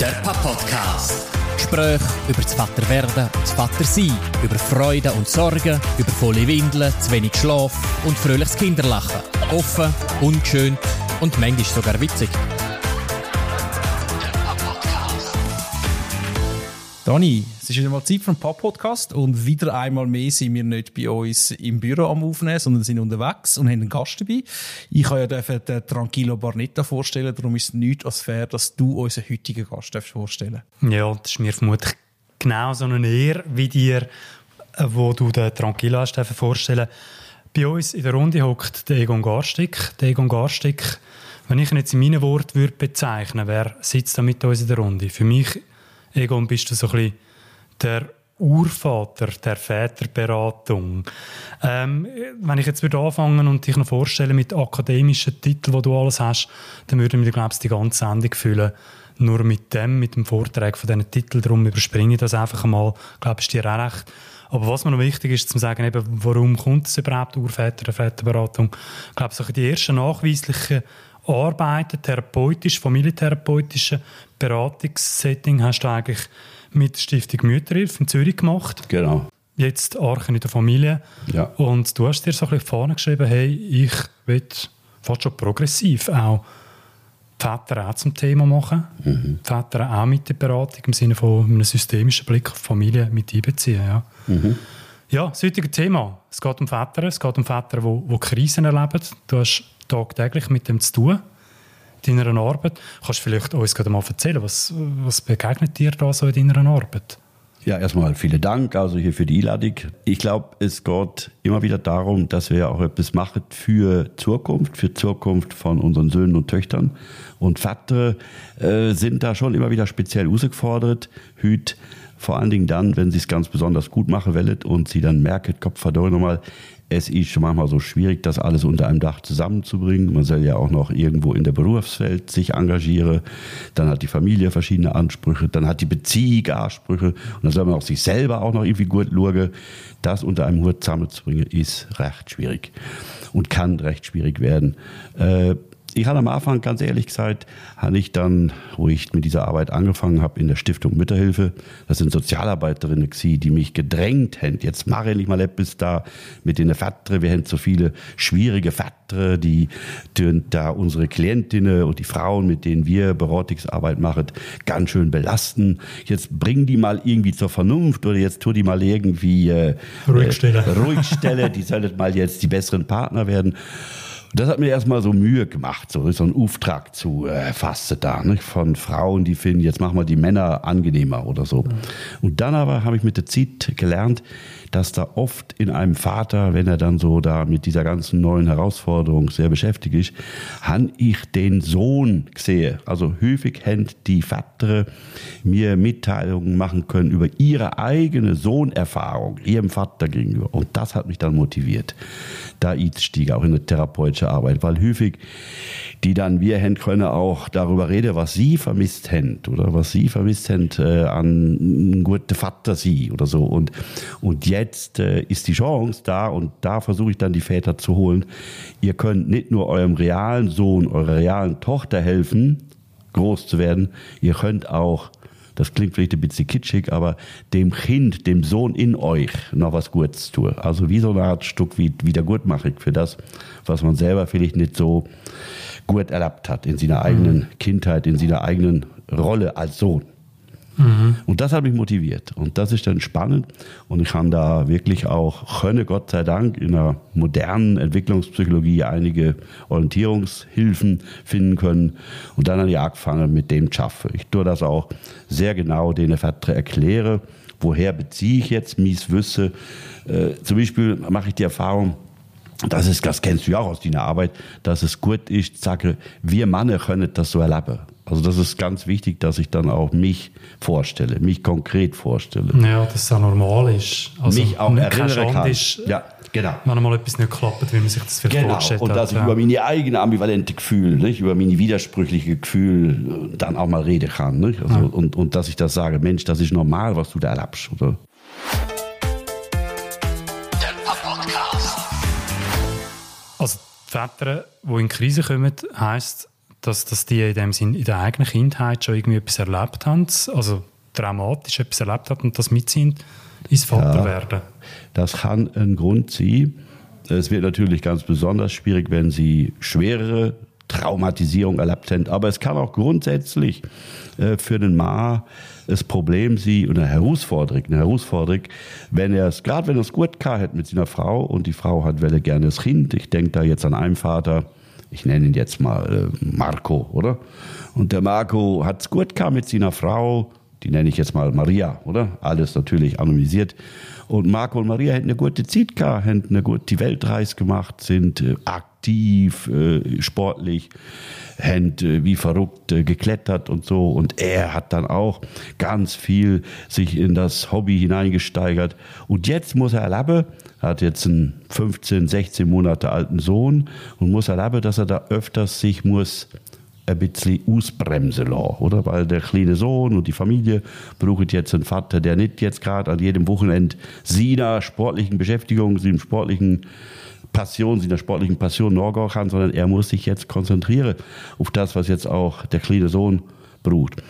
Der Papa-Podcast. Gespräche über das Vaterwerden und das Vatersein, über Freude und Sorgen, über volle Windeln, zu wenig Schlaf und fröhliches Kinderlachen. Offen, ungeschönt und manchmal sogar witzig. Dani, es ist wieder mal Zeit für einen Pop-Podcast und wieder einmal mehr sind wir nicht bei uns im Büro am Aufnehmen, sondern sind unterwegs und haben einen Gast dabei. Ich kann ja den Tranquillo Barnetta vorstellen, darum ist es nichts als fair, dass du unseren heutigen Gast vorstellen Ja, das ist mir vermutlich genau so eine Ehre wie dir, äh, wo du den Tranquillo hast vorstellen Bei uns in der Runde hockt der Egon Garstick. Der Egon Garstick, wenn ich ihn jetzt in meinen Worten würde wer sitzt da mit uns in der Runde? Für mich Egon, bist du so ein bisschen der Urvater der Väterberatung. Ähm, wenn ich jetzt würde anfangen und dich noch vorstellen mit akademischen Titeln, wo du alles hast, dann würden wir, glaube ich, die ganze Sendung füllen. Nur mit dem, mit dem Vortrag von diesen Titeln, darum überspringe ich das einfach einmal. Ich glaube, ist dir auch recht. Aber was mir noch wichtig ist, zu sagen, eben, warum kommt es überhaupt Urväter der Väterberatung? Ich glaube, so die ersten nachweislichen Arbeiten, therapeutisch, familientherapeutische Beratungssetting hast du eigentlich mit der Stiftung Mütterhilfe in Zürich gemacht. Genau. Jetzt Archen in der Familie. Ja. Und du hast dir so ein bisschen vorne geschrieben, hey, ich will fast schon progressiv auch Väter auch zum Thema machen. Mhm. Väter auch mit der Beratung im Sinne von einem systemischen Blick auf Familie mit einbeziehen. Ja. Mhm. Ja, das heutige Thema. Es geht um Väter, es geht um Väter, die, die Krisen erleben. Du hast tagtäglich mit dem zu tun, deiner Arbeit. Kannst du vielleicht uns gerade mal erzählen, was, was begegnet dir da so in deiner Arbeit? Ja, erstmal vielen Dank also hier für die Einladung. Ich glaube, es geht immer wieder darum, dass wir auch etwas machen für Zukunft, für Zukunft von unseren Söhnen und Töchtern. Und Väter äh, sind da schon immer wieder speziell herausgefordert. Hüt vor allen Dingen dann, wenn sie es ganz besonders gut machen wollen und sie dann merken, Kopf verdammt nochmal, es ist schon manchmal so schwierig, das alles unter einem Dach zusammenzubringen. Man soll ja auch noch irgendwo in der Berufswelt sich engagieren. Dann hat die Familie verschiedene Ansprüche. Dann hat die Beziehung Ansprüche. Und dann soll man auch sich selber auch noch irgendwie gut schauen. Das unter einem Hut zusammenzubringen, ist recht schwierig. Und kann recht schwierig werden. Äh, ich hatte am Anfang, ganz ehrlich gesagt, habe ich dann, wo ich mit dieser Arbeit angefangen habe, in der Stiftung Mütterhilfe, das sind Sozialarbeiterinnen, die mich gedrängt haben. Jetzt mache ich mal etwas da mit den Vätern. Wir haben so viele schwierige Väter, die da unsere Klientinnen und die Frauen, mit denen wir Beratungsarbeit machen, ganz schön belasten. Jetzt bring die mal irgendwie zur Vernunft oder jetzt tu die mal irgendwie äh, ruhig stellen. Äh. Die sollen mal jetzt die besseren Partner werden. Das hat mir erstmal so Mühe gemacht, so, so einen Auftrag zu äh, fassen da, nicht? von Frauen, die finden, jetzt machen wir die Männer angenehmer oder so. Mhm. Und dann aber habe ich mit der Zeit gelernt, dass da oft in einem Vater, wenn er dann so da mit dieser ganzen neuen Herausforderung sehr beschäftigt ist, han ich den Sohn sehe. Also häufig händ die Vater mir Mitteilungen machen können über ihre eigene Sohnerfahrung, ihrem Vater gegenüber. Und das hat mich dann motiviert. Da stieg auch in eine therapeutische Arbeit, weil häufig die dann wir händ können auch darüber reden, was sie vermisst händ oder was sie vermisst händ äh, an gute Vater sie oder so. Und, und jetzt jetzt äh, ist die Chance da und da versuche ich dann die Väter zu holen. Ihr könnt nicht nur eurem realen Sohn, eurer realen Tochter helfen, groß zu werden, ihr könnt auch das klingt vielleicht ein bisschen kitschig, aber dem Kind, dem Sohn in euch noch was Gutes tun. Also wie so eine Art Stück wie Wiedergutmachung für das, was man selber vielleicht nicht so gut erlaubt hat in seiner eigenen mhm. Kindheit, in seiner eigenen Rolle als Sohn. Mhm. Und das hat mich motiviert. Und das ist dann spannend. Und ich kann da wirklich auch, könne Gott sei Dank in einer modernen Entwicklungspsychologie einige Orientierungshilfen finden können. Und dann habe ich angefangen mit dem zu schaffen. Ich tue das auch sehr genau den erkläre. Woher beziehe ich jetzt mies Wüsse? Äh, zum Beispiel mache ich die Erfahrung, das ist, das kennst du ja auch aus deiner Arbeit, dass es gut ist, zu sagen, wir Männer können das so erleben. Also das ist ganz wichtig, dass ich dann auch mich vorstelle, mich konkret vorstelle. Ja, dass es auch normal ist. Also mich auch erinnern kann. Ist, ja, genau. Wenn einmal etwas nicht klappt, wie man sich das vielleicht genau. vorgestellt hat. Und dass ich ja. über meine eigene ambivalente Gefühle, nicht? über meine widersprüchliche Gefühle dann auch mal reden kann. Nicht? Also, ja. und, und dass ich das sage, Mensch, das ist normal, was du da erlebst. Oder? Also die Väter, die in Krise kommen, heisst, dass, dass die in dem Sinn in der eigenen Kindheit schon irgendwie etwas erlebt haben, also traumatisch etwas erlebt haben und das mitziehen ins Vaterwerden? Ja, das kann ein Grund sein. Es wird natürlich ganz besonders schwierig, wenn sie schwerere Traumatisierung erlebt haben. Aber es kann auch grundsätzlich äh, für den Ma das Problem sein und eine Herausforderung, eine Herausforderung, wenn er es, gerade wenn er es gut hat mit seiner Frau und die Frau hat welle gerne das Kind. Ich denke da jetzt an einen Vater, ich nenne ihn jetzt mal äh, Marco, oder? Und der Marco hat es gut mit seiner Frau, die nenne ich jetzt mal Maria, oder? Alles natürlich anonymisiert. Und Marco und Maria hätten eine gute Zeit gehabt, hätten eine gute Weltreise gemacht, sind äh, aktiv, äh, sportlich, haben äh, wie verrückt geklettert und so. Und er hat dann auch ganz viel sich in das Hobby hineingesteigert. Und jetzt muss er erleben, er hat jetzt einen 15, 16 Monate alten Sohn und muss erleben, dass er da öfters sich muss ein bisschen ausbremsen lassen, oder? Weil der kleine Sohn und die Familie brauchen jetzt einen Vater, der nicht jetzt gerade an jedem Wochenende seiner sportlichen Beschäftigung, seinem sportlichen Passion, seiner sportlichen Passion nachgehen kann, sondern er muss sich jetzt konzentrieren auf das, was jetzt auch der kleine Sohn braucht.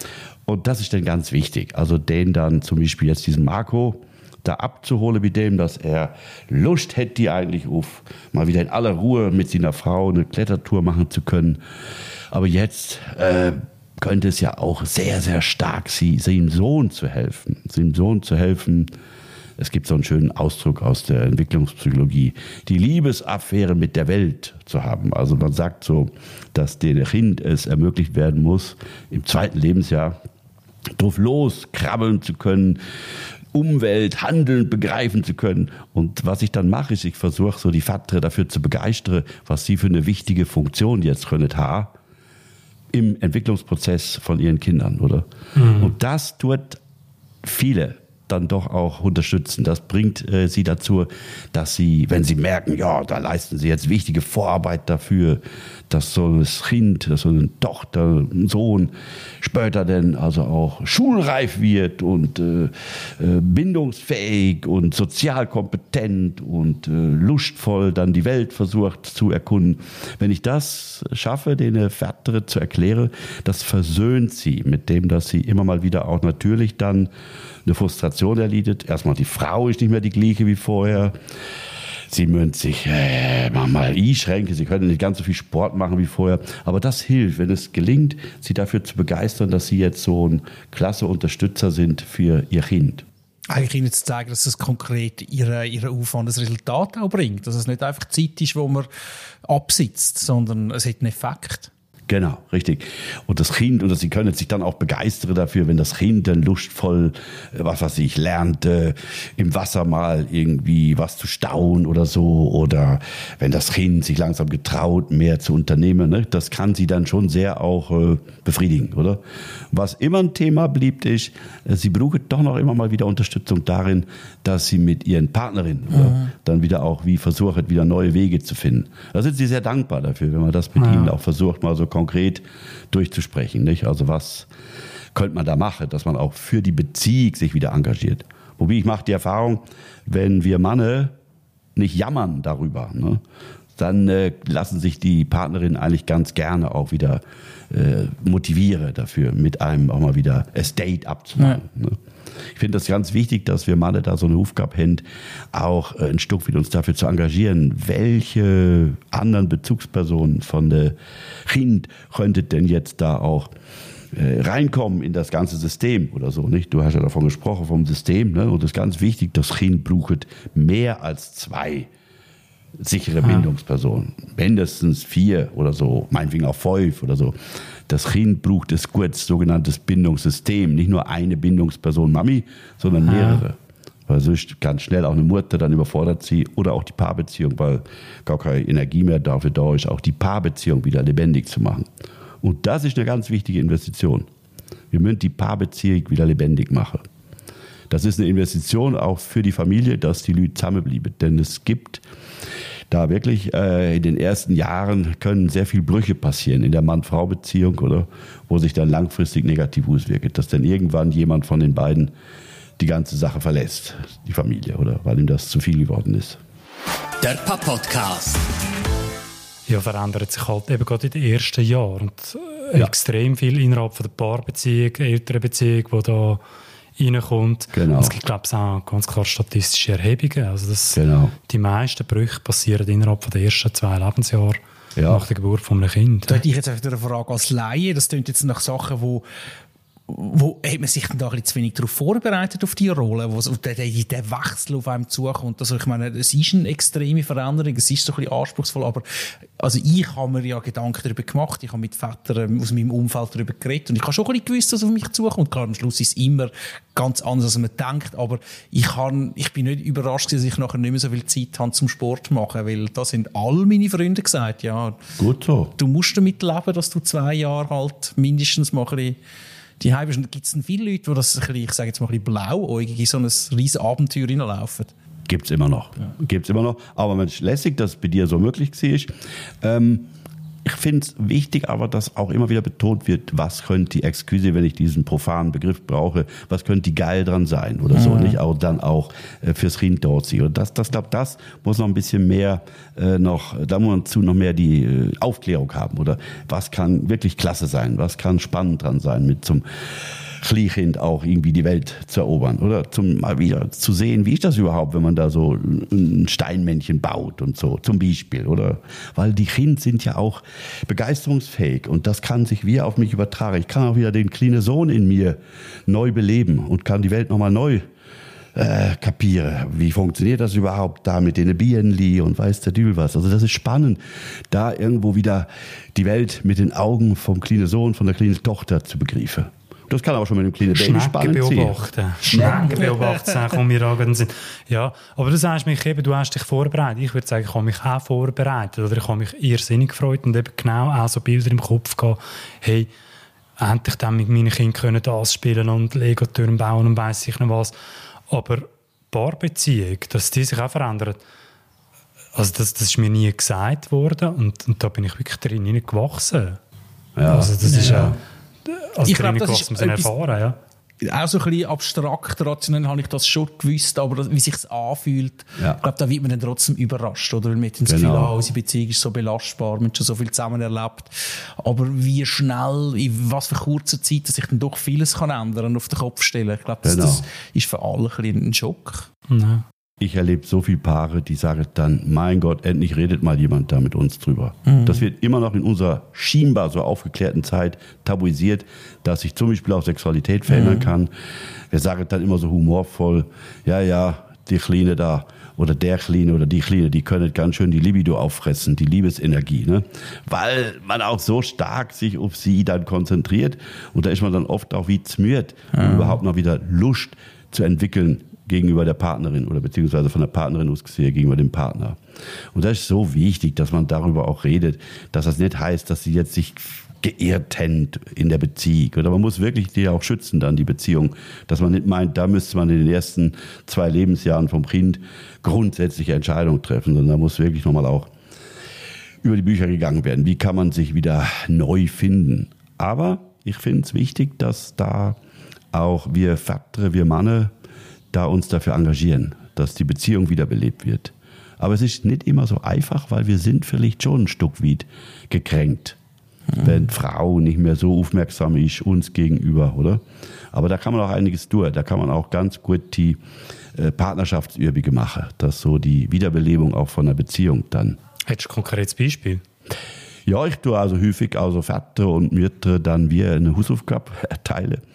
Und das ist dann ganz wichtig. Also den dann zum Beispiel jetzt diesen Marco, da abzuholen mit dem, dass er Lust hätte, eigentlich auf mal wieder in aller Ruhe mit seiner Frau eine Klettertour machen zu können. Aber jetzt äh, könnte es ja auch sehr, sehr stark sie, seinem Sohn zu helfen. Seinem Sohn zu helfen. Es gibt so einen schönen Ausdruck aus der Entwicklungspsychologie, die Liebesaffäre mit der Welt zu haben. Also man sagt so, dass dem Kind es ermöglicht werden muss, im zweiten Lebensjahr drauf los krabbeln zu können, Umwelt, Handeln begreifen zu können. Und was ich dann mache, ist, ich versuche so die Vater dafür zu begeistern, was sie für eine wichtige Funktion jetzt können haben im Entwicklungsprozess von ihren Kindern, oder? Mhm. Und das tut viele dann doch auch unterstützen. Das bringt äh, sie dazu, dass sie, wenn sie merken, ja, da leisten sie jetzt wichtige Vorarbeit dafür, dass so ein Kind, dass so eine Tochter, ein Sohn später denn also auch schulreif wird und äh, äh, bindungsfähig und sozial kompetent und äh, lustvoll dann die Welt versucht zu erkunden. Wenn ich das schaffe, denen Väter zu erklären, das versöhnt sie mit dem, dass sie immer mal wieder auch natürlich dann eine Frustration erleidet. Erstmal die Frau ist nicht mehr die gleiche wie vorher. Sie müssen sich äh, mal einschränken, sie können nicht ganz so viel Sport machen wie vorher. Aber das hilft, wenn es gelingt, sie dafür zu begeistern, dass sie jetzt so ein klasse Unterstützer sind für ihr Kind eigentlich ihnen zu zeigen, dass es konkret ihre, ihre Aufwand das Resultat auch bringt. Dass es nicht einfach Zeit ist, wo man absitzt, sondern es hat einen Effekt. Genau, richtig. Und das Kind, und sie können sich dann auch begeistern dafür, wenn das Kind dann lustvoll, äh, was weiß ich, lernt, äh, im Wasser mal irgendwie was zu stauen oder so, oder wenn das Kind sich langsam getraut, mehr zu unternehmen, ne, das kann sie dann schon sehr auch äh, befriedigen, oder? Was immer ein Thema blieb, ist, äh, sie brauchen doch noch immer mal wieder Unterstützung darin, dass sie mit ihren Partnerinnen mhm. dann wieder auch wie versuchen, wieder neue Wege zu finden. Da sind sie sehr dankbar dafür, wenn man das mit ja. ihnen auch versucht, mal so konkret durchzusprechen. Nicht? Also was könnte man da machen, dass man auch für die Beziehung sich wieder engagiert. Wobei ich mache die Erfahrung, wenn wir Manne nicht jammern darüber, ne, dann äh, lassen sich die Partnerinnen eigentlich ganz gerne auch wieder äh, motivieren dafür, mit einem auch mal wieder Estate abzumachen. Ja. Ne. Ich finde das ganz wichtig, dass wir Männer da so eine Aufgabe haben, auch äh, ein Stück weit uns dafür zu engagieren, welche anderen Bezugspersonen von der Kind könnte denn jetzt da auch äh, reinkommen in das ganze System oder so, nicht? Du hast ja davon gesprochen, vom System, ne? Und das ist ganz wichtig, das Kind braucht mehr als zwei sichere Bindungspersonen. Mindestens vier oder so, meinetwegen auch fünf oder so. Das Kind braucht ein gutes sogenanntes Bindungssystem. Nicht nur eine Bindungsperson Mami, sondern mehrere. Weil sonst ganz schnell auch eine Mutter dann überfordert sie oder auch die Paarbeziehung, weil gar keine Energie mehr dafür da ist, auch die Paarbeziehung wieder lebendig zu machen. Und das ist eine ganz wichtige Investition. Wir müssen die Paarbeziehung wieder lebendig machen. Das ist eine Investition auch für die Familie, dass die Leute zusammenbleiben. Denn es gibt da wirklich äh, in den ersten Jahren können sehr viel Brüche passieren in der Mann-Frau-Beziehung oder wo sich dann langfristig negativ auswirkt, dass dann irgendwann jemand von den beiden die ganze Sache verlässt, die Familie, oder weil ihm das zu viel geworden ist. Der Pop-Podcast. ja, verändert sich halt eben gerade in den ersten Jahren. Und äh, ja. extrem viel innerhalb von der Paarbeziehung, älteren Beziehung, die da reinkommt. Genau. es gibt, glaube ich, auch ganz klar statistische Erhebungen. Also dass genau. die meisten Brüche passieren innerhalb von den ersten zwei Lebensjahren ja. nach der Geburt von einem Kind. Da hätte ich jetzt eine Frage als Laie. Das klingt jetzt nach Sachen, die wo hat man sich dann da ein bisschen zu wenig darauf vorbereitet auf die Rolle, wo der, der, der Wechsel auf einem zukommt. Also ich meine, es ist eine extreme Veränderung, es ist so ein bisschen anspruchsvoll, aber also ich habe mir ja Gedanken darüber gemacht, ich habe mit Vätern aus meinem Umfeld darüber geredet und ich habe schon ein bisschen gewusst, was auf mich zukommt. Klar, am Schluss ist es immer ganz anders, als man denkt, aber ich, kann, ich bin nicht überrascht, dass ich nachher nicht mehr so viel Zeit habe zum Sport machen, weil da sind all meine Freunde gesagt, ja, Gut so. du musst damit leben, dass du zwei Jahre halt mindestens mal ein bisschen die Heim gibt es viele Leute, die das, ein bisschen, ich sage jetzt mal, ein bisschen blauäugig in so ein riesiges Abenteuer hineinlaufen. Gibt es immer noch. Ja. Gibt's immer noch. Aber man ist lässig, dass es bei dir so möglich war. Ähm, ich finde es wichtig, aber dass auch immer wieder betont wird, was könnte die Exquise, wenn ich diesen profanen Begriff brauche, was könnte die geil dran sein oder mhm. so, nicht? Auch dann auch äh, fürs Rind dort sie. Und das, das glaube, das muss noch ein bisschen mehr äh, noch, da muss man zu noch mehr die äh, Aufklärung haben oder was kann wirklich klasse sein, was kann spannend dran sein mit zum Kleinkind auch irgendwie die Welt zu erobern oder zum mal wieder zu sehen, wie ist das überhaupt, wenn man da so ein Steinmännchen baut und so zum Beispiel oder weil die Kinder sind ja auch begeisterungsfähig und das kann sich wie auf mich übertragen. Ich kann auch wieder den kleinen Sohn in mir neu beleben und kann die Welt nochmal neu äh, kapiere. Wie funktioniert das überhaupt da mit den Bienenli und weiß der Dübel was? Also das ist spannend, da irgendwo wieder die Welt mit den Augen vom kleinen Sohn, von der kleinen Tochter zu begreifen. Das kann aber schon mit einem kleinen Baby spannend beobachten. Schnecken beobachten, an sind. Ja, aber du sagst mich eben, du hast dich vorbereitet. Ich würde sagen, ich habe mich auch vorbereitet. Oder ich habe mich irrsinnig gefreut und eben genau auch so Bilder im Kopf gehabt. Hey, endlich dann mit meinen Kindern können das spielen und Lego-Türme bauen und weiss ich noch was. Aber Paarbeziehung, dass die sich auch verändert, also das, das ist mir nie gesagt worden und, und da bin ich wirklich drin gewachsen. Ja. Also das ja. ist ja als ich glaube, das ist etwas, erfahren, ja. Auch so ein bisschen abstrakt, rationell habe ich das schon gewusst, aber wie sich anfühlt, ja. ich glaube, da wird man dann trotzdem überrascht, oder? Weil man hat das genau. Gefühl, ah, unsere Beziehung ist so belastbar, man hat schon so viel zusammen erlebt. Aber wie schnell, in was für kurzer Zeit, dass sich dann doch vieles kann ändern auf den Kopf stellen. Ich glaube, das, genau. das ist für alle ein, ein Schock. Ja. Ich erlebe so viele Paare, die sagen dann, mein Gott, endlich redet mal jemand da mit uns drüber. Mhm. Das wird immer noch in unserer scheinbar so aufgeklärten Zeit tabuisiert, dass sich zum Beispiel auch Sexualität verändern mhm. kann. Wir sagen dann immer so humorvoll, ja, ja, die Kleine da oder der Kleine oder die Kleine, die können ganz schön die Libido auffressen, die Liebesenergie, ne? Weil man auch so stark sich auf sie dann konzentriert und da ist man dann oft auch wie zmürt, um mhm. überhaupt noch wieder Lust zu entwickeln gegenüber der Partnerin oder beziehungsweise von der Partnerin aus gesehen gegenüber dem Partner. Und das ist so wichtig, dass man darüber auch redet, dass das nicht heißt, dass sie jetzt sich geehrt hängt in der Beziehung. Oder man muss wirklich die auch schützen, dann die Beziehung. Dass man nicht meint, da müsste man in den ersten zwei Lebensjahren vom Kind grundsätzliche Entscheidungen treffen, sondern da muss wirklich nochmal auch über die Bücher gegangen werden. Wie kann man sich wieder neu finden? Aber ich finde es wichtig, dass da auch wir Väter, wir Manne da uns dafür engagieren, dass die Beziehung wiederbelebt wird. Aber es ist nicht immer so einfach, weil wir sind vielleicht schon ein Stück weit gekränkt, mhm. wenn Frau nicht mehr so aufmerksam ist uns gegenüber, oder? Aber da kann man auch einiges tun. Da kann man auch ganz gut die äh, Partnerschaftsübige machen, dass so die Wiederbelebung auch von der Beziehung dann. Hättest du ein konkretes Beispiel? Ja, ich tue also häufig also Väter und Mütter dann wie eine Hausaufgabe erteile.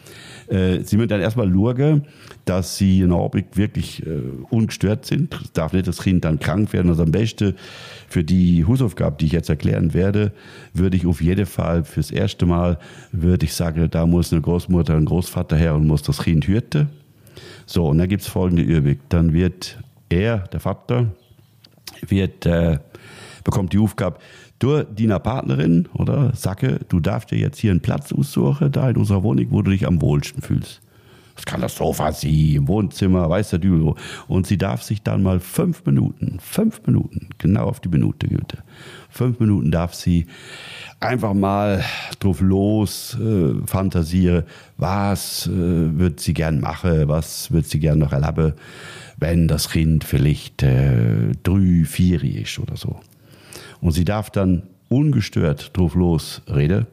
Äh, sie müssen dann erstmal schauen, dass sie in Abend wirklich äh, ungestört sind. Es darf nicht das Kind dann krank werden. Also am besten für die Hausaufgabe, die ich jetzt erklären werde, würde ich auf jeden Fall fürs erste Mal, würde ich sagen, da muss eine Großmutter, ein Großvater her und muss das Kind hüten. So, und dann gibt es folgende Übung. Dann wird er, der Vater, wird, äh, bekommt die Aufgabe, du deiner Partnerin oder sage, du darfst dir jetzt hier einen Platz aussuchen, da in unserer Wohnung, wo du dich am wohlsten fühlst. Das kann das Sofa sein, im Wohnzimmer, weiß der Dübel wo. Und sie darf sich dann mal fünf Minuten, fünf Minuten, genau auf die Minute, Güte, fünf Minuten darf sie einfach mal drauf los äh, fantasieren, was äh, wird sie gern machen, was wird sie gern noch erleben, wenn das Kind vielleicht äh, drei, vier ist oder so. Und sie darf dann ungestört drauf losreden.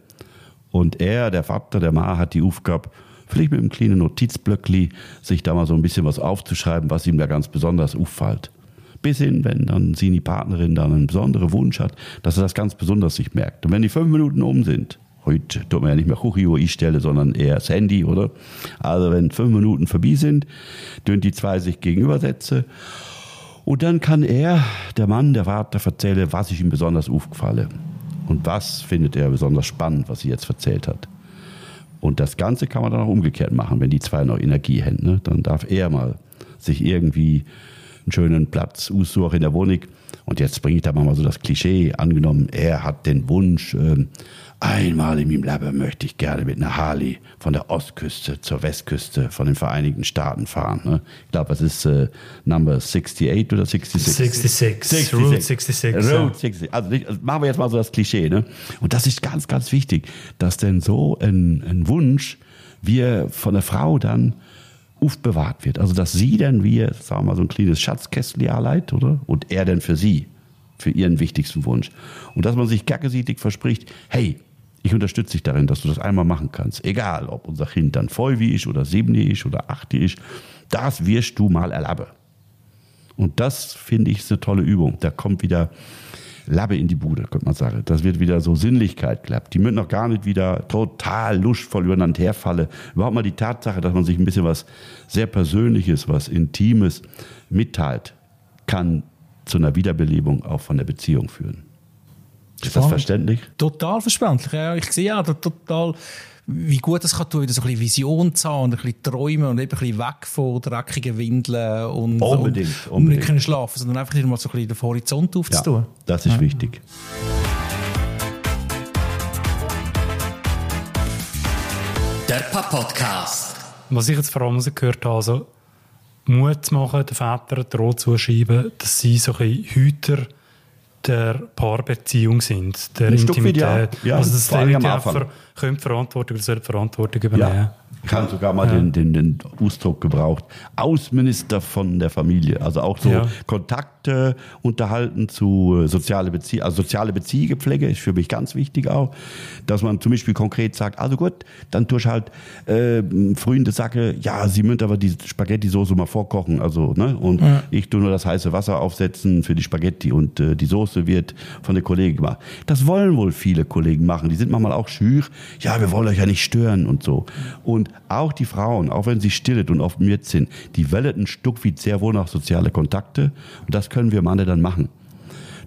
Und er, der Vater, der Ma, hat die Aufgabe, vielleicht mit einem kleinen Notizblöckli, sich da mal so ein bisschen was aufzuschreiben, was ihm da ganz besonders auffällt. Bis hin, wenn dann sie die Partnerin dann einen besonderen Wunsch hat, dass er das ganz besonders sich merkt. Und wenn die fünf Minuten um sind, heute tut man ja nicht mehr Kuchio einstellen, sondern eher das Handy, oder? Also wenn fünf Minuten vorbei sind, dürfen die zwei sich gegenübersetzen. Und dann kann er, der Mann, der Vater, erzählen, was ist ihm besonders aufgefallen. Und was findet er besonders spannend, was sie jetzt erzählt hat. Und das Ganze kann man dann auch umgekehrt machen, wenn die zwei noch Energie haben. Ne? Dann darf er mal sich irgendwie einen schönen Platz aussuchen in der Wohnung. Und jetzt bringe ich da mal so das Klischee. Angenommen, er hat den Wunsch, ähm, einmal in meinem Leben möchte ich gerne mit einer Harley von der Ostküste zur Westküste von den Vereinigten Staaten fahren. Ne? Ich glaube, das ist äh, Number 68 oder 66? 66. Route 66. Route ja. 66. Also, also machen wir jetzt mal so das Klischee. Ne? Und das ist ganz, ganz wichtig, dass denn so ein, ein Wunsch, wie er von der Frau dann aufbewahrt wird. Also, dass sie dann wie, sagen wir mal, so ein kleines Schatzkästchen erleiht, oder? Und er dann für sie, für ihren wichtigsten Wunsch. Und dass man sich gegenseitig verspricht, hey, ich unterstütze dich darin, dass du das einmal machen kannst. Egal, ob unser Kind dann voll wie ich oder sieben ist oder acht ist, das wirst du mal erleben. Und das finde ich eine tolle Übung. Da kommt wieder Labbe in die Bude, könnte man sagen. Das wird wieder so Sinnlichkeit klappt. Die müssen noch gar nicht wieder total lustvoll übereinander herfallen. Überhaupt mal die Tatsache, dass man sich ein bisschen was sehr Persönliches, was Intimes mitteilt, kann zu einer Wiederbelebung auch von der Beziehung führen. Ist das verständlich? Total verständlich. Ja, ich sehe ja total, wie gut es kann tun, wieder so ein bisschen Vision zu haben und ein bisschen träumen und eben ein bisschen weg von dreckigen Windeln und, Unbedingt, und, und unbedingt. nicht können schlafen, sondern einfach wieder mal so ein bisschen den Horizont aufzutun. das ist wichtig. Der Papa-Podcast. Was ich jetzt vor allem gehört habe, also Mut zu machen, den Vätern droh zuschreiben, dass sie so ein bisschen Hüter der Paarbeziehung sind, der Ein Stück weit, ja. Intimität. Ja, also dass vor die Verantwortung oder die Verantwortung übernehmen. Ja. Ich habe sogar mal den, den, den Ausdruck gebraucht. Außenminister von der Familie. Also auch so Ja. Kontakte unterhalten zu äh, soziale Beziehungen. Also soziale Beziehungspflege ist für mich ganz wichtig auch. Dass man zum Beispiel konkret sagt, also gut, dann tue ich halt äh, Freunde sage, ja, sie müssen aber die Spaghetti-Soße mal vorkochen. Also, ne? Und ich tue nur das heiße Wasser aufsetzen für die Spaghetti und äh, die Soße wird von der Kollegin gemacht. Das wollen wohl viele Kollegen machen. Die sind manchmal auch schür. Ja, wir wollen euch ja nicht stören und so. Und auch die Frauen, auch wenn sie stillet und optimiert sind, die wollen ein Stück wie sehr wohl nach soziale Kontakte. Und das können wir Männer dann machen.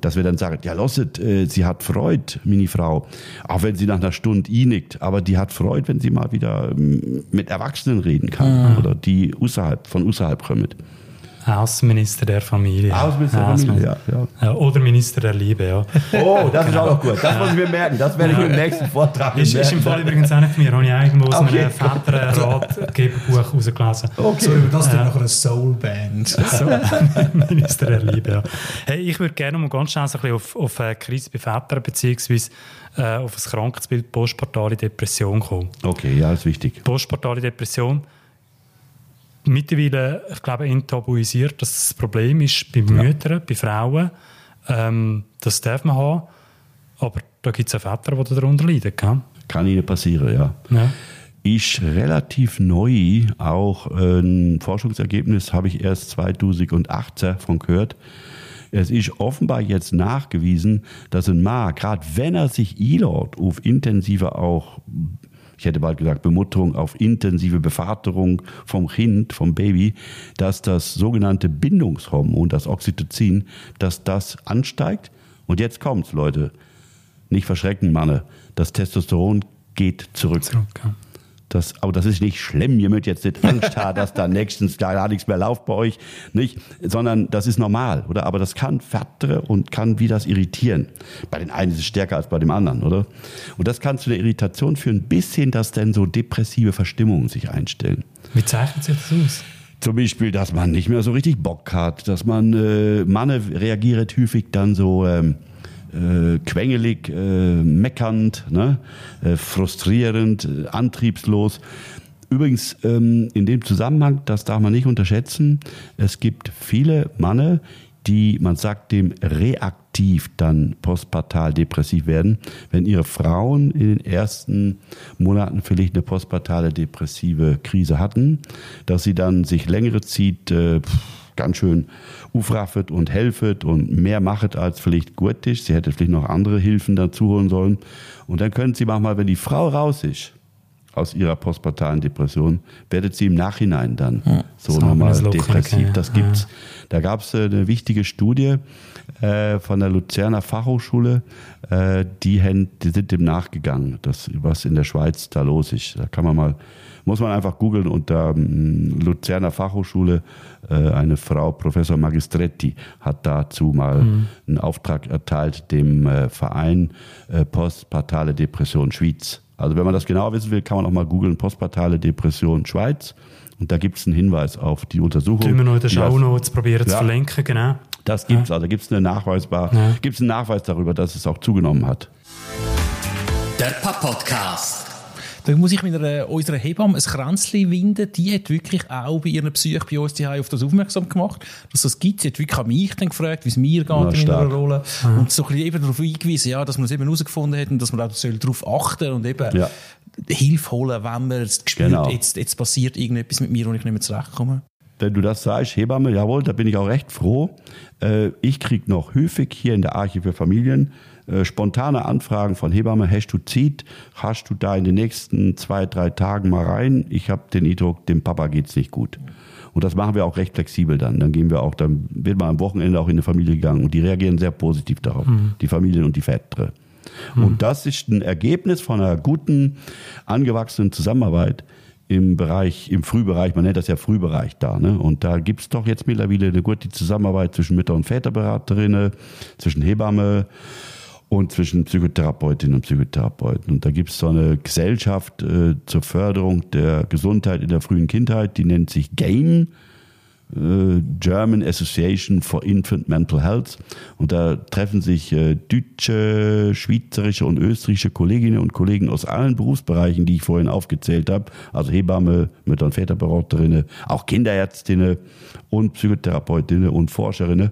Dass wir dann sagen, ja, losset, äh, sie hat Freude, meine Frau. Auch wenn sie nach einer Stunde inickt. Aber die hat Freude, wenn sie mal wieder ähm, mit Erwachsenen reden kann. Oder die außerhalb, von außerhalb kommen. Außenminister der Familie. Außenminister der Familie, ja, Ja, Oder Minister der Liebe, ja. Oh, das ist auch noch gut. Das muss ich mir merken. Das werde ich im nächsten Vortrag Ist, ist im Fall übrigens auch nicht von mir. Habe ich irgendwo aus Okay. einem Väterratgeberbuch rausgelesen. So, das ist noch eine Soulband. So, Minister der Liebe, ja. Hey, ich würde gerne mal ganz schnell so ein bisschen auf, auf eine Krise bei Vätern beziehungsweise äh, auf ein Krankheitsbild postpartale Depression kommen. Okay, ja, ist wichtig. Postpartale Depression mittlerweile, ich glaube, enttabuisiert, dass das Problem ist bei Müttern, bei Frauen. Ähm, das darf man haben, aber da gibt es auch Väter, die darunter leiden. Gell? Kann Ihnen passieren, ja. Ja. Ist relativ neu, auch ein Forschungsergebnis habe ich erst 2018 von gehört. Es ist offenbar jetzt nachgewiesen, dass ein Mann, gerade wenn er sich einlädt auf intensive auch, ich hätte bald gesagt Bemutterung, auf intensive Bevaterung vom Kind, vom Baby, dass das sogenannte Bindungshormon, das Oxytocin, dass das ansteigt. Und jetzt kommt's, Leute. Nicht verschrecken, Manne. Das Testosteron geht zurück. Okay. Das, aber das ist nicht schlimm. Ihr müsst jetzt nicht Angst haben, dass da nächstens gar nichts mehr läuft bei euch. Nicht, sondern das ist normal, oder? Aber das kann fettere und kann wie das irritieren. Bei den einen ist es stärker als bei dem anderen, oder? Und das kann zu der Irritation führen, bis hin, dass dann so depressive Verstimmungen sich einstellen. Wie zeichnet sich das aus? Zum Beispiel, dass man nicht mehr so richtig Bock hat, dass man, äh, Manne reagiert häufig dann so ähm, äh, quengelig, äh, meckernd, ne? äh, frustrierend, äh, antriebslos. Übrigens, ähm, in dem Zusammenhang, das darf man nicht unterschätzen, es gibt viele Männer, die, man sagt dem, reaktiv dann postpartal depressiv werden, wenn ihre Frauen in den ersten Monaten vielleicht eine postpartale depressive Krise hatten, dass sie dann sich längere Zeit äh, ganz schön ufraffet und helfet und mehr machet als vielleicht gut ist. Sie hätte vielleicht noch andere Hilfen dazu holen sollen. Und dann können sie manchmal, wenn die Frau raus ist, aus ihrer postpartalen Depression, werdet sie im Nachhinein dann ja, so nochmal depressiv. Das gibt's. Ja. Da gab es äh, eine wichtige Studie äh, von der Luzerner Fachhochschule, äh, die, die, sind dem nachgegangen, das, was in der Schweiz da los ist. Da kann man mal, muss man einfach googeln unter ähm, Luzerner Fachhochschule. Äh, eine Frau, Professor Magistretti, hat dazu mal mhm. einen Auftrag erteilt dem äh, Verein äh, Postpartale Depression Schweiz also wenn man das genau wissen will, kann man auch mal googeln, postpartale Depression Schweiz. Und da gibt es einen Hinweis auf die Untersuchung. Tun wir noch in der Shownotes probieren ja, zu verlinken, genau. Das gibt's, ja. also gibt es eine nachweisbar, ja. gibt's einen Nachweis darüber, dass es auch zugenommen hat. Der Pap-Podcast. Da muss ich mit einer, unserer Hebamme ein Kränzchen winden. Die hat wirklich auch bei ihren Psyche bei uns auf das aufmerksam gemacht, dass das gibt. Sie hat wirklich an mich dann gefragt, wie es mir geht ja, in ihrer Rolle. Mhm. Und so ein bisschen eben darauf hingewiesen, ja, dass man es eben herausgefunden hat und dass man auch darauf achten soll und eben ja. Hilfe holen, wenn man es spürt, genau. jetzt, jetzt passiert irgendetwas mit mir und ich nicht mehr zurechtkomme wenn du das sagst, Hebamme, jawohl, da bin ich auch recht froh. Äh, ich kriege noch häufig hier in der Arche für Familien äh, spontane Anfragen von Hebammen, hast du Zeit, hast du da in den nächsten zwei, drei Tagen mal rein, ich habe den Eindruck, dem Papa geht's nicht gut. Und das machen wir auch recht flexibel dann. Dann gehen wir auch, dann wird mal am Wochenende auch in eine Familie gegangen und die reagieren sehr positiv darauf, mhm. die Familien und die Väter. Mhm. Und das ist ein Ergebnis von einer guten, angewachsenen Zusammenarbeit im Bereich, im Frühbereich, man nennt das ja Frühbereich da. Ne? Und da gibt es doch jetzt mittlerweile eine gute Zusammenarbeit zwischen Mütter- und Väterberaterinnen, zwischen Hebamme, und zwischen Psychotherapeutinnen und Psychotherapeuten. Und da gibt es so eine Gesellschaft äh, zur Förderung der Gesundheit in der frühen Kindheit, die nennt sich GAME, äh, German Association for Infant Mental Health. Und da treffen sich äh, deutsche, schweizerische und österreichische Kolleginnen und Kollegen aus allen Berufsbereichen, die ich vorhin aufgezählt habe, also Hebamme, Mütter- und Väterberaterinnen, auch Kinderärztinnen und Psychotherapeutinnen und Forscherinnen.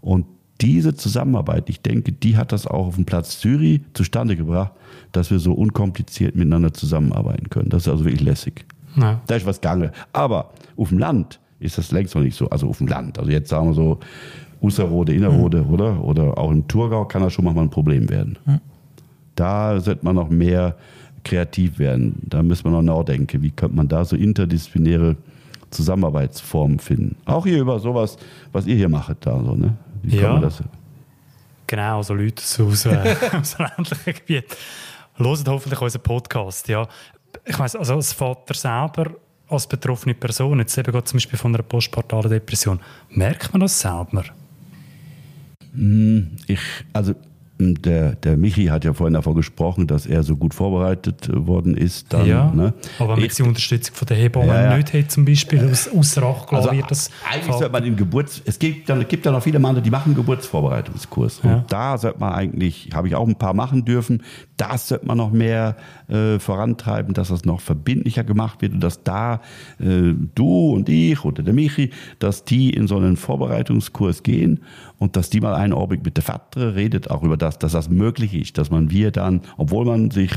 Und diese Zusammenarbeit, ich denke, die hat das auch auf dem Platz Zürich zustande gebracht, dass wir so unkompliziert miteinander zusammenarbeiten können. Das ist also wirklich lässig. Ja. Da ist was gange. Aber auf dem Land ist das längst noch nicht so. Also auf dem Land. Also jetzt sagen wir so, Usserode, Innerrode, mhm. oder? Oder auch im Thurgau kann das schon mal ein Problem werden. Mhm. Da sollte man noch mehr kreativ werden. Da müssen wir noch nachdenken. Wie könnte man da so interdisziplinäre Zusammenarbeitsformen finden? Auch hier über sowas, was ihr hier macht, da so, ne? Wie ja. kann man das? Genau, also Leute aus, äh, aus ländlichen Gebieten hören hoffentlich unseren Podcast. Ja. Ich weiß, also als Vater selber, als betroffene Person, jetzt eben zum Beispiel von einer postpartalen Depression, merkt man das selber? Hm, ich, also der, der Michi hat ja vorhin davon gesprochen, dass er so gut vorbereitet worden ist. Dann, ja, ne? aber mit der Unterstützung von der Hebamme ja, ja. nicht hat, zum Beispiel, aus, außer Acht also, wird das Eigentlich sollte man den Geburts... Es gibt, dann, gibt ja noch viele Männer, die machen Geburtsvorbereitungskurs. Ja. Und da sollte man eigentlich, habe ich auch ein paar machen dürfen, das sollte man noch mehr äh, vorantreiben, dass das noch verbindlicher gemacht wird und dass da äh, du und ich oder der Michi, dass die in so einen Vorbereitungskurs gehen und dass die mal einen Orbit mit der Vater redet, auch über das, dass das möglich ist, dass man wir dann, obwohl man sich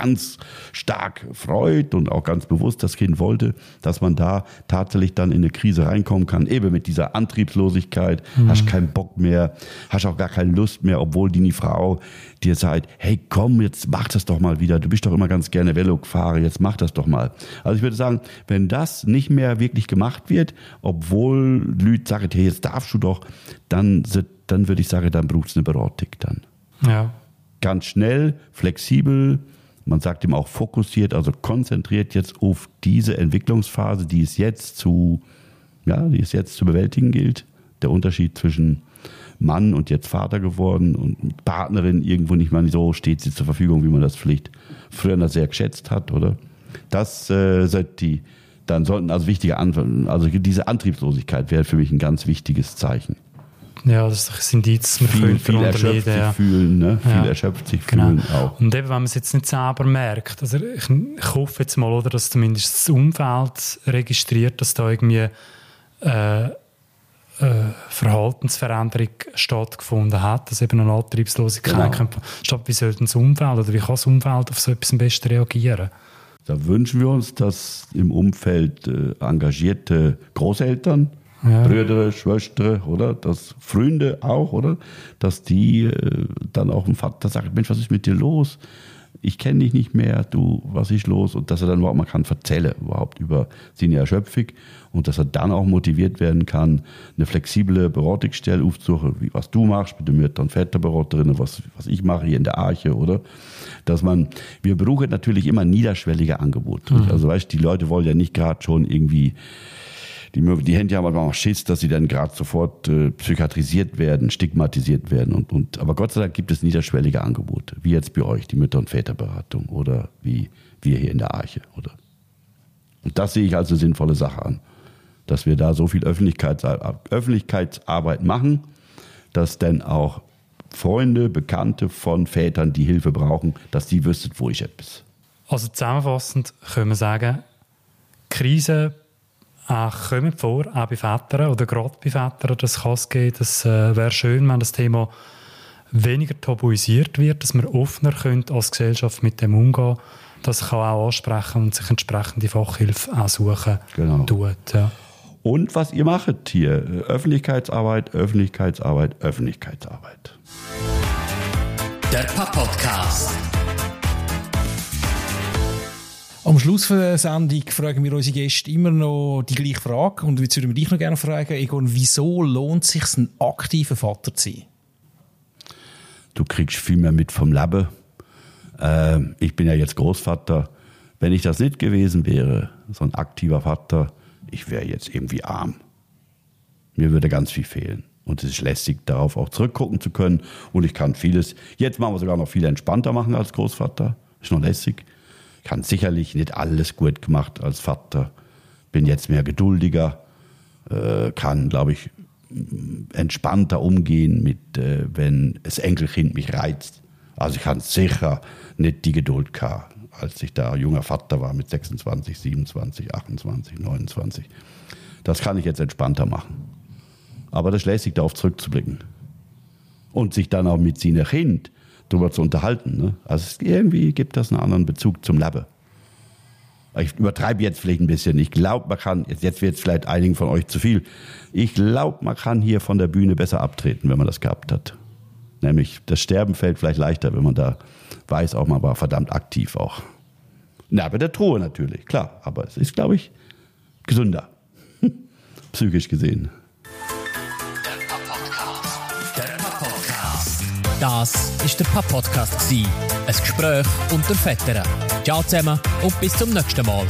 ganz stark freut und auch ganz bewusst das Kind wollte, dass man da tatsächlich dann in eine Krise reinkommen kann, eben mit dieser Antriebslosigkeit, mhm. hast keinen Bock mehr, hast auch gar keine Lust mehr, obwohl die Frau dir sagt, hey komm, jetzt mach das doch mal wieder, du bist doch immer ganz gerne Velofahrer, jetzt mach das doch mal. Also ich würde sagen, wenn das nicht mehr wirklich gemacht wird, obwohl Leute sagen, hey, jetzt darfst du doch, dann, dann würde ich sagen, dann braucht es eine Beratung dann. Ja. Ganz schnell, flexibel, man sagt ihm auch fokussiert, also konzentriert jetzt auf diese Entwicklungsphase, die es jetzt zu, ja, die es jetzt zu bewältigen gilt. Der Unterschied zwischen Mann und jetzt Vater geworden und Partnerin irgendwo nicht mal so steht sie zur Verfügung, wie man das vielleicht früher sehr geschätzt hat, oder? Das äh, sollte die, dann sollten also wichtige Antworten, also diese Antriebslosigkeit wäre für mich ein ganz wichtiges Zeichen. Ja, das ist ein Indiz, man viel, viel erschöpft sich ja. fühlen, ne? viel ja. erschöpft sich genau. fühlen auch. Und eben, wenn man es jetzt nicht selber merkt, also ich, ich hoffe jetzt mal, oder, dass zumindest das Umfeld registriert, dass da irgendwie äh, äh, Verhaltensveränderung stattgefunden hat, dass eben eine Antriebslosigkeit Genau. statt wie sollte das Umfeld oder wie kann das Umfeld auf so etwas am besten reagieren? Da wünschen wir uns, dass im Umfeld äh, engagierte Großeltern, Ja. Brüder, Schwestern, oder? Dass Freunde auch, oder? Dass die äh, dann auch dem Vater sagen, Mensch, was ist mit dir los? Ich kenne dich nicht mehr, du, was ist los? Und dass er dann überhaupt mal kann erzählen, überhaupt über seine Erschöpfung und dass er dann auch motiviert werden kann, eine flexible Beratungsstelle aufzusuchen, wie was du machst mit den Mütter- und Väterberaterinnen, was, was ich mache hier in der Arche, oder? Dass man, wir brauchen natürlich immer niederschwellige Angebote. Also weißt, die Leute wollen ja nicht gerade schon irgendwie die, die Hände haben aber auch Schiss, dass sie dann gerade sofort äh, psychiatrisiert werden, stigmatisiert werden. Und, und, aber Gott sei Dank gibt es niederschwellige Angebote, wie jetzt bei euch, die Mütter- und Väterberatung oder wie wir hier in der Arche. Oder? Und das sehe ich als eine sinnvolle Sache an, dass wir da so viel Öffentlichkeits Öffentlichkeitsarbeit machen, dass dann auch Freunde, Bekannte von Vätern, die Hilfe brauchen, dass die wüssten, wo ich etwas. Also zusammenfassend können wir sagen, Krisen äh, kommen vor, auch bei Vätern oder gerade bei Vätern, das kann es geben. Das äh, wäre schön, wenn das Thema weniger tabuisiert wird, dass wir offener können als Gesellschaft mit dem umgehen Das kann auch ansprechen und sich entsprechende Fachhilfe auch suchen Genau. tut. Ja. Und was ihr macht hier, Öffentlichkeitsarbeit, Öffentlichkeitsarbeit, Öffentlichkeitsarbeit. Der Papa-Podcast. Am Schluss der Sendung fragen wir unsere Gäste immer noch die gleiche Frage. Und jetzt würden wir dich noch gerne fragen, Egon, wieso lohnt es sich, ein aktiver Vater zu sein? Du kriegst viel mehr mit vom Leben. Ähm, ich bin ja jetzt Großvater. Wenn ich das nicht gewesen wäre, so ein aktiver Vater, ich wäre jetzt irgendwie arm. Mir würde ganz viel fehlen. Und es ist lästig, darauf auch zurückgucken zu können. Und ich kann vieles, jetzt machen wir sogar noch viel entspannter machen als Großvater. Ist noch lästig. Ich kann sicherlich nicht alles gut gemacht als Vater. Bin jetzt mehr geduldiger, äh, kann, glaube ich, entspannter umgehen mit, äh, wenn das Enkelkind mich reizt. Also ich kann sicher nicht die Geduld gehabt, als ich da junger Vater war mit 26, 27, 28, 29. Das kann ich jetzt entspannter machen. Aber das lässt sich darauf zurückzublicken. Und sich dann auch mit seinem Kind darüber zu unterhalten. Ne? Also irgendwie gibt das einen anderen Bezug zum Leben. Ich übertreibe jetzt vielleicht ein bisschen. Ich glaube, man kann, jetzt, jetzt wird es vielleicht einigen von euch zu viel. Ich glaube, man kann hier von der Bühne besser abtreten, wenn man das gehabt hat. Nämlich, das Sterben fällt vielleicht leichter, wenn man da weiß, auch man war verdammt aktiv auch. Na, bei der Truhe natürlich, klar. Aber es ist, glaube ich, gesünder. Psychisch gesehen. Das ist der Papa-Podcast. gsi. Ein Gespräch unter Vätern. Ciao zusammen und bis zum nächsten Mal.